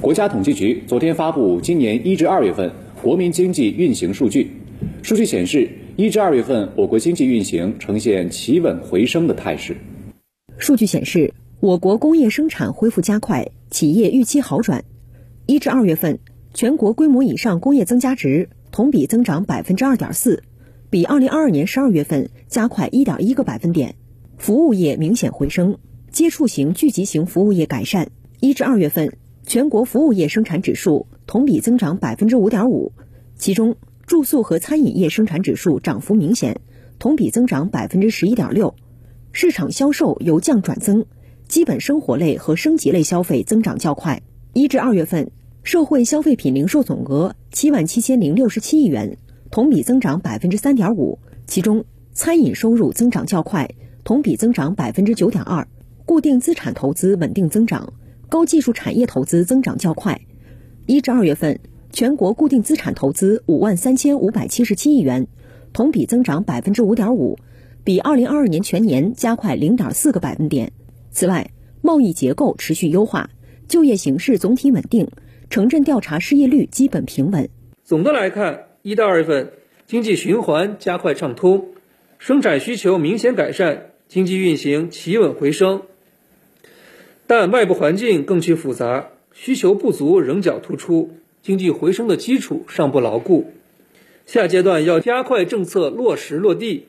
国家统计局昨天发布今年一至二月份国民经济运行数据，数据显示，一至二月份我国经济运行呈现企稳回升的态势。数据显示，我国工业生产恢复加快，企业预期好转。一至二月份，全国规模以上工业增加值同比增长百分之二点四，比二零二二年十二月份加快一点一个百分点。服务业明显回升，接触型、聚集型服务业改善。一至二月份。全国服务业生产指数同比增长百分之五点五，其中住宿和餐饮业生产指数涨幅明显，同比增长百分之十一点六。市场销售由降转增，基本生活类和升级类消费增长较快。一至二月份，社会消费品零售总额七万七千零六十七亿元，同比增长百分之三点五，其中餐饮收入增长较快，同比增长百分之九点二，固定资产投资稳定增长。高技术产业投资增长较快，一至二月份，全国固定资产投资五万三千五百七十七亿元，同比增长百分之五点五，比二零二二年全年加快零点四个百分点。此外，贸易结构持续优化，就业形势总体稳定，城镇调查失业率基本平稳。总的来看，一到二月份，经济循环加快畅通，生产需求明显改善，经济运行企稳回升。但外部环境更趋复杂，需求不足仍较突出，经济回升的基础尚不牢固。下阶段要加快政策落实落地，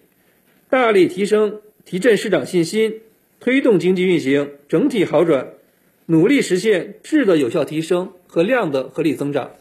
大力提升提振市场信心，推动经济运行整体好转，努力实现质的有效提升和量的合理增长。